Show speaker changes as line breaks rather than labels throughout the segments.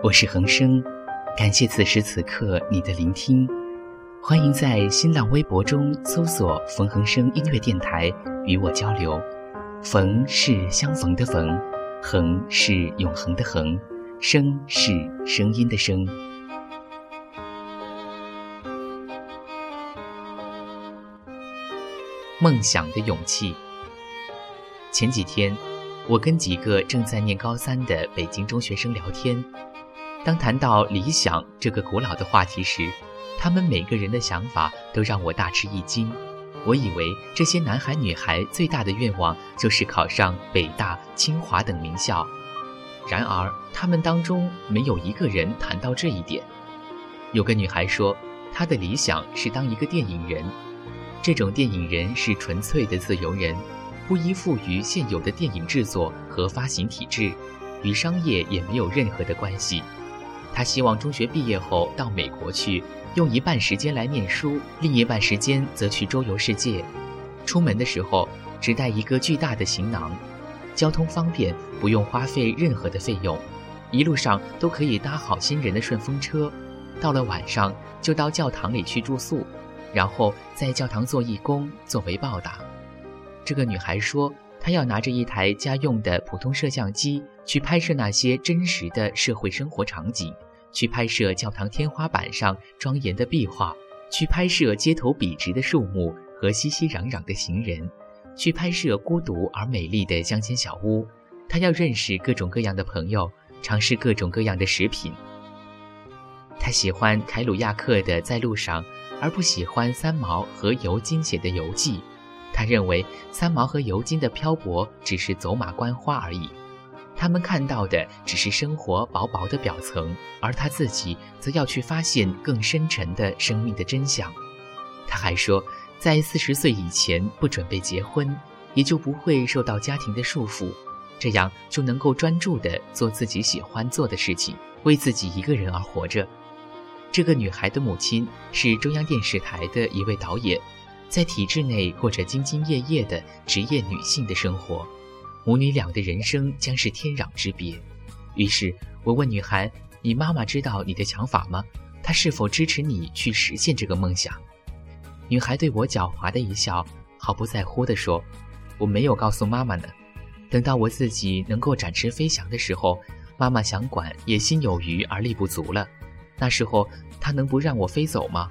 我是恒生，感谢此时此刻你的聆听。欢迎在新浪微博中搜索“冯恒生音乐电台”与我交流。冯是相逢的冯，恒是永恒的恒，声是声音的声。梦想的勇气。前几天，我跟几个正在念高三的北京中学生聊天，当谈到理想这个古老的话题时，他们每个人的想法都让我大吃一惊。我以为这些男孩女孩最大的愿望就是考上北大、清华等名校，然而他们当中没有一个人谈到这一点。有个女孩说，她的理想是当一个电影人，这种电影人是纯粹的自由人。不依附于现有的电影制作和发行体制，与商业也没有任何的关系。他希望中学毕业后到美国去，用一半时间来念书，另一半时间则去周游世界。出门的时候只带一个巨大的行囊，交通方便，不用花费任何的费用，一路上都可以搭好心人的顺风车。到了晚上就到教堂里去住宿，然后在教堂做义工作为报答。这个女孩说，他要拿着一台家用的普通摄像机去拍摄那些真实的社会生活场景，去拍摄教堂天花板上庄严的壁画，去拍摄街头笔直的树木和熙熙攘攘的行人，去拍摄孤独而美丽的乡间小屋。他要认识各种各样的朋友，尝试各种各样的食品。他喜欢凯鲁亚克的《在路上》，而不喜欢三毛和尤金写的游记。他认为三毛和尤金的漂泊只是走马观花而已，他们看到的只是生活薄薄的表层，而他自己则要去发现更深沉的生命的真相。他还说，在四十岁以前不准备结婚，也就不会受到家庭的束缚，这样就能够专注地做自己喜欢做的事情，为自己一个人而活着。这个女孩的母亲是中央电视台的一位导演。在体制内过着兢兢业业的职业女性的生活，母女俩的人生将是天壤之别。于是我问女孩：“你妈妈知道你的想法吗？她是否支持你去实现这个梦想？”女孩对我狡猾的一笑，毫不在乎地说：“我没有告诉妈妈呢。等到我自己能够展翅飞翔的时候，妈妈想管也心有余而力不足了。那时候她能不让我飞走吗？”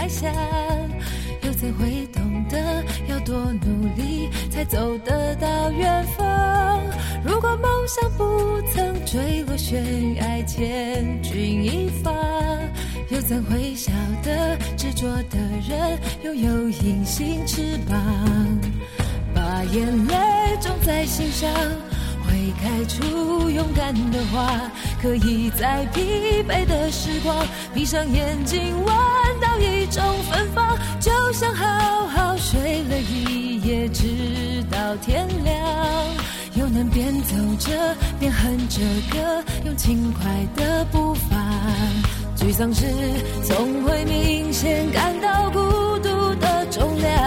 冷冷拍下，又怎会懂得要多努力才走得到远方？如果梦想不曾坠落悬崖，千钧一发，又怎会晓得执着的人拥有隐形翅膀？把眼泪种在心上。会开出勇敢的花，可以在疲惫的时光闭上眼睛，望到一种芬芳，就像好好睡了一夜，直到天亮，又能边走着边哼着歌，用轻快的步伐。沮丧时总会明显感到孤独的重量，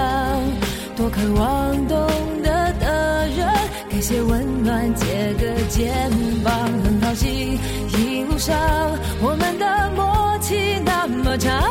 多渴望懂得的人，给。些温暖，借个肩膀，很高兴一路上我们的默契那么长，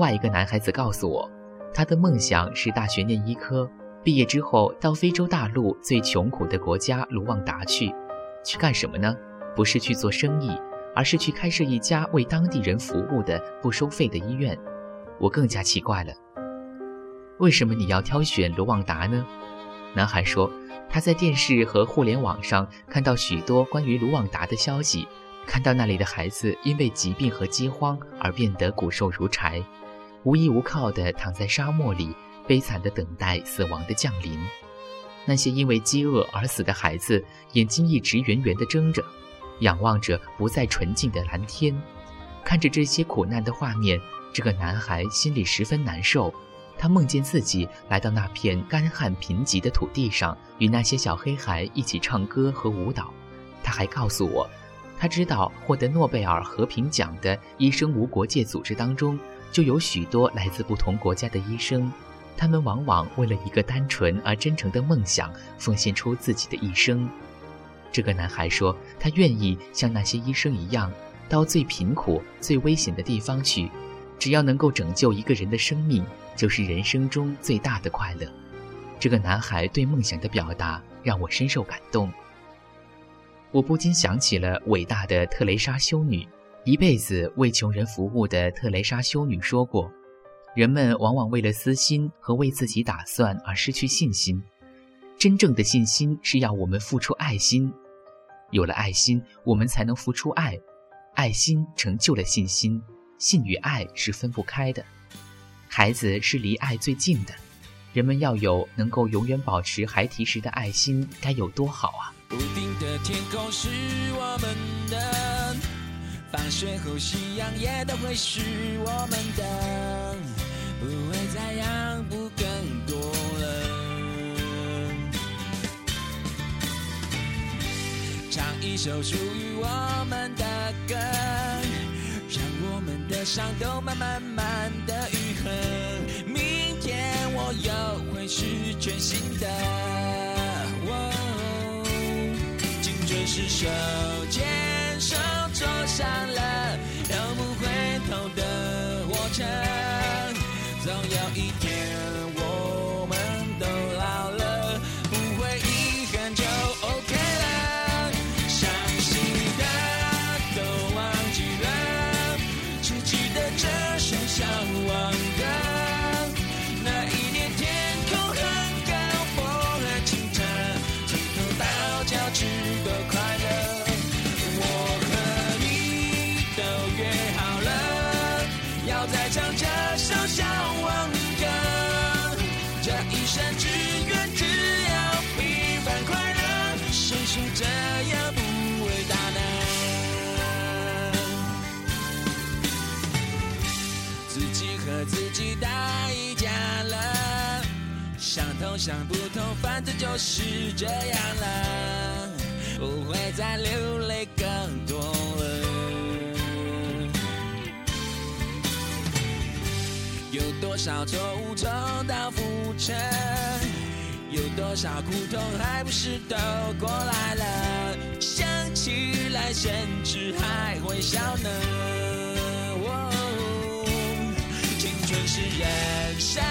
另外一个男孩子告诉我，他的梦想是大学念医科，毕业之后到非洲大陆最穷苦的国家卢旺达去，去干什么呢？不是去做生意，而是去开设一家为当地人服务的不收费的医院。我更加奇怪了，为什么你要挑选卢旺达呢？男孩说，他在电视和互联网上看到许多关于卢旺达的消息。看到那里的孩子因为疾病和饥荒而变得骨瘦如柴，无依无靠地躺在沙漠里，悲惨地等待死亡的降临。那些因为饥饿而死的孩子，眼睛一直圆圆地睁着，仰望着不再纯净的蓝天。看着这些苦难的画面，这个男孩心里十分难受。他梦见自己来到那片干旱贫瘠的土地上，与那些小黑孩一起唱歌和舞蹈。他还告诉我。他知道，获得诺贝尔和平奖的医生无国界组织当中，就有许多来自不同国家的医生，他们往往为了一个单纯而真诚的梦想，奉献出自己的一生。这个男孩说，他愿意像那些医生一样，到最贫苦、最危险的地方去，只要能够拯救一个人的生命，就是人生中最大的快乐。这个男孩对梦想的表达，让我深受感动。我不禁想起了伟大的特蕾莎修女，一辈子为穷人服务的特蕾莎修女说过：“人们往往为了私心和为自己打算而失去信心。真正的信心是要我们付出爱心，有了爱心，我们才能付出爱，爱心成就了信心，信与爱是分不开的。孩子是离爱最近的，人们要有能够永远保持孩提时的爱心，该有多好啊！”
不定的天空是我们，放学后夕阳也都会是我们的，不会再让步更多了。唱一首属于我们的歌，让我们的伤都慢慢慢的愈合。明天我又会是全新的。哦、青春是手牵手坐上了永不回头的火车，总有一想不通，反正就是这样了，不会再流泪更多了。有多少错误重蹈覆辙？有多少苦痛还不是都过来了？想起来甚至还会笑呢。青春是人生，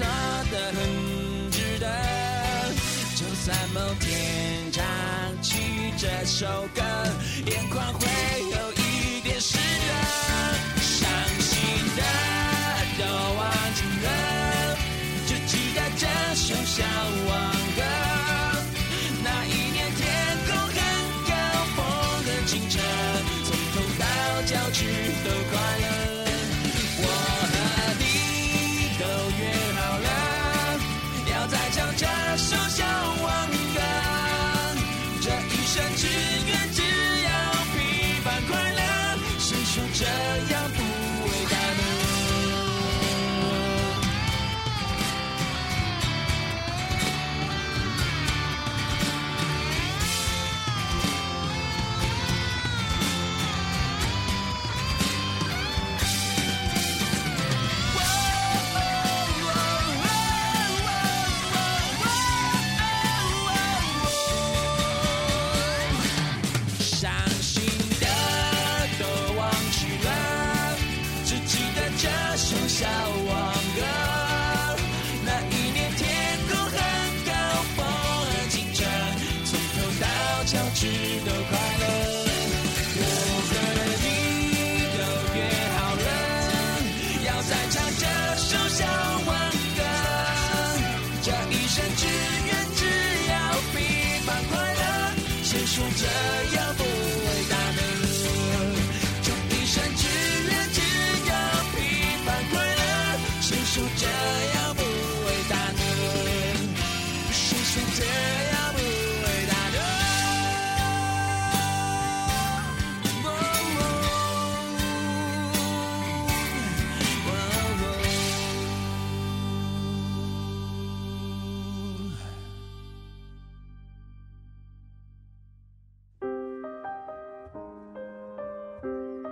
错的很值得。就算某天唱起这首歌，眼眶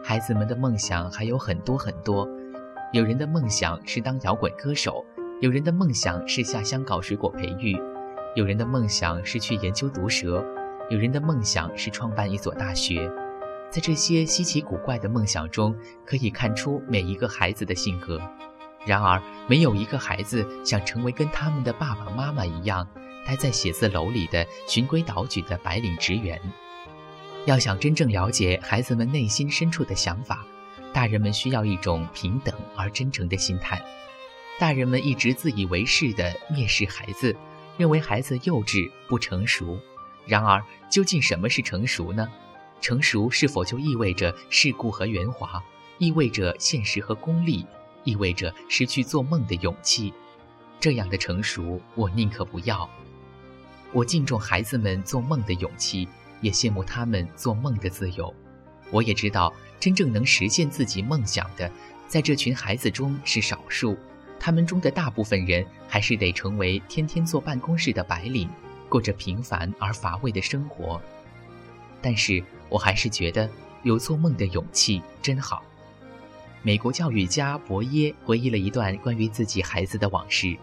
孩子们的梦想还有很多很多，有人的梦想是当摇滚歌手，有人的梦想是下乡搞水果培育，有人的梦想是去研究毒蛇，有人的梦想是创办一所大学。在这些稀奇古怪的梦想中，可以看出每一个孩子的性格。然而，没有一个孩子想成为跟他们的爸爸妈妈一样，待在写字楼里的循规蹈矩的白领职员。要想真正了解孩子们内心深处的想法，大人们需要一种平等而真诚的心态。大人们一直自以为是地蔑视孩子，认为孩子幼稚不成熟。然而，究竟什么是成熟呢？成熟是否就意味着世故和圆滑，意味着现实和功利，意味着失去做梦的勇气？这样的成熟，我宁可不要。我敬重孩子们做梦的勇气。也羡慕他们做梦的自由。我也知道，真正能实现自己梦想的，在这群孩子中是少数。他们中的大部分人，还是得成为天天坐办公室的白领，过着平凡而乏味的生活。但是我还是觉得，有做梦的勇气真好。美国教育家博耶回忆了一段关于自己孩子的往事。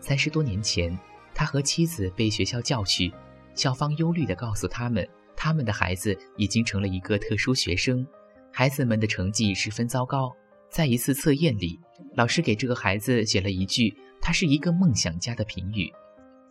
三十多年前，他和妻子被学校叫去。校方忧虑地告诉他们，他们的孩子已经成了一个特殊学生，孩子们的成绩十分糟糕。在一次测验里，老师给这个孩子写了一句“他是一个梦想家”的评语。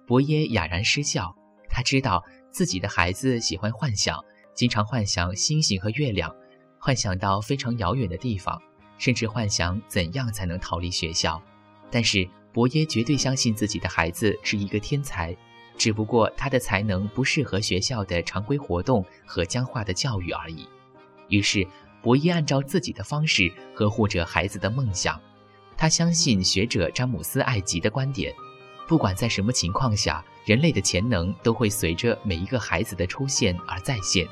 伯耶哑然失笑，他知道自己的孩子喜欢幻想，经常幻想星星和月亮，幻想到非常遥远的地方，甚至幻想怎样才能逃离学校。但是伯耶绝对相信自己的孩子是一个天才。只不过他的才能不适合学校的常规活动和僵化的教育而已。于是，博伊按照自己的方式呵护着孩子的梦想。他相信学者詹姆斯·艾吉的观点：不管在什么情况下，人类的潜能都会随着每一个孩子的出现而再现。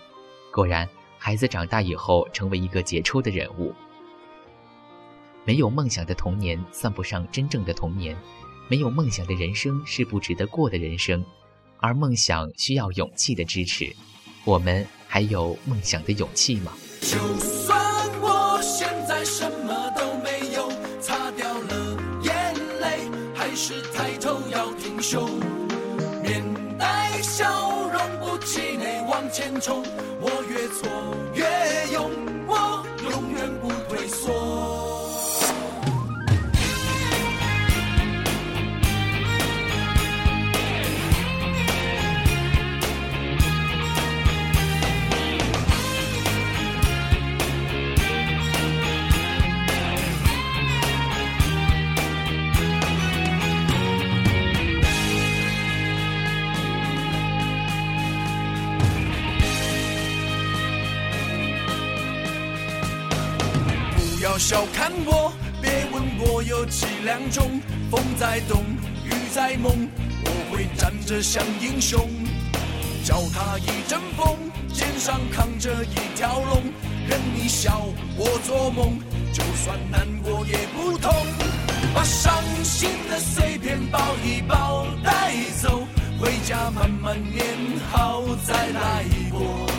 果然，孩子长大以后成为一个杰出的人物。没有梦想的童年算不上真正的童年，没有梦想的人生是不值得过的人生，而梦想需要勇气的支持。我们还有梦想的勇气吗？
就算我现在什么都没有，擦掉了眼泪，还是抬头要挺胸，面带笑容，不气馁往前冲。我越挫小看我，别问我有几两重。风在动，雨在梦，我会站着像英雄。脚踏一阵风，肩上扛着一条龙，任你笑我做梦，就算难过也不痛。把伤心的碎片抱一抱带走，回家慢慢念好再来过。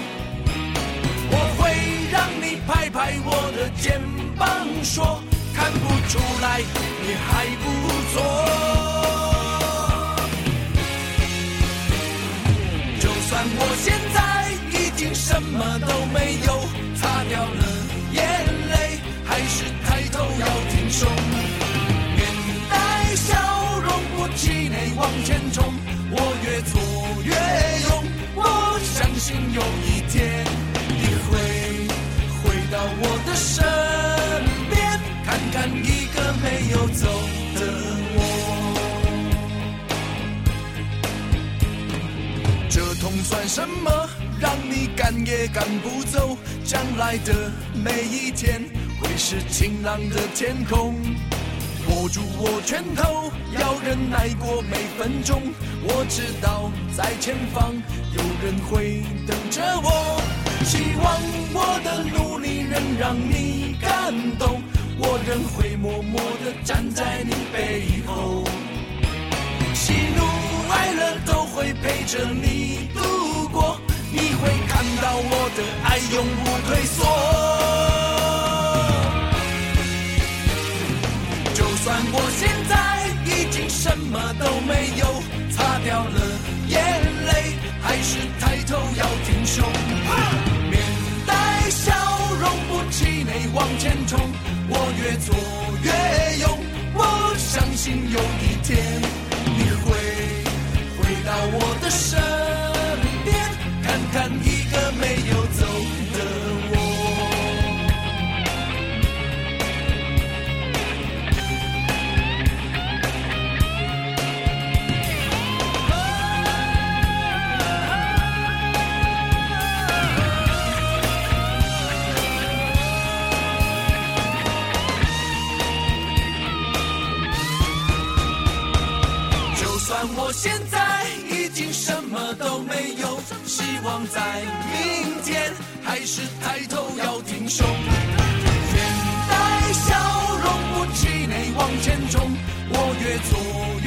拍拍我的肩膀，说看不出来你还不错。就算我现在已经什么都没有，擦掉了眼泪，还是抬头要挺胸，面带笑容，不气馁往前冲。我越挫越勇，我相信有一天到我的身边，看看一个没有走的我。这痛算什么？让你赶也赶不走。将来的每一天会是晴朗的天空。握住我拳头，要忍耐过每分钟。我知道在前方有人会等着我。希望我的努力能让你感动，我仍会默默地站在你背后。喜怒哀乐都会陪着你度过，你会看到我的爱永不退缩。就算我现在已经什么都没有，擦掉了眼泪，还是抬头要挺胸，往前冲。我越挫越勇，我相信有一天你会回到我的身我现在已经什么都没有，希望在明天还是抬头要挺胸，面带笑容，不气馁往前冲。我越挫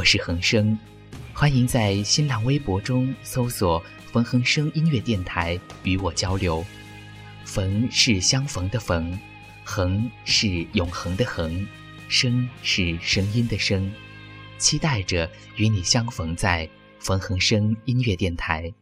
我
是恒生，欢迎在新浪微博中搜索“冯恒生音乐电台”与我交流。冯是相逢的冯，恒是永恒的恒，声是声音的声。期待着与你相逢在冯恒生音乐电台。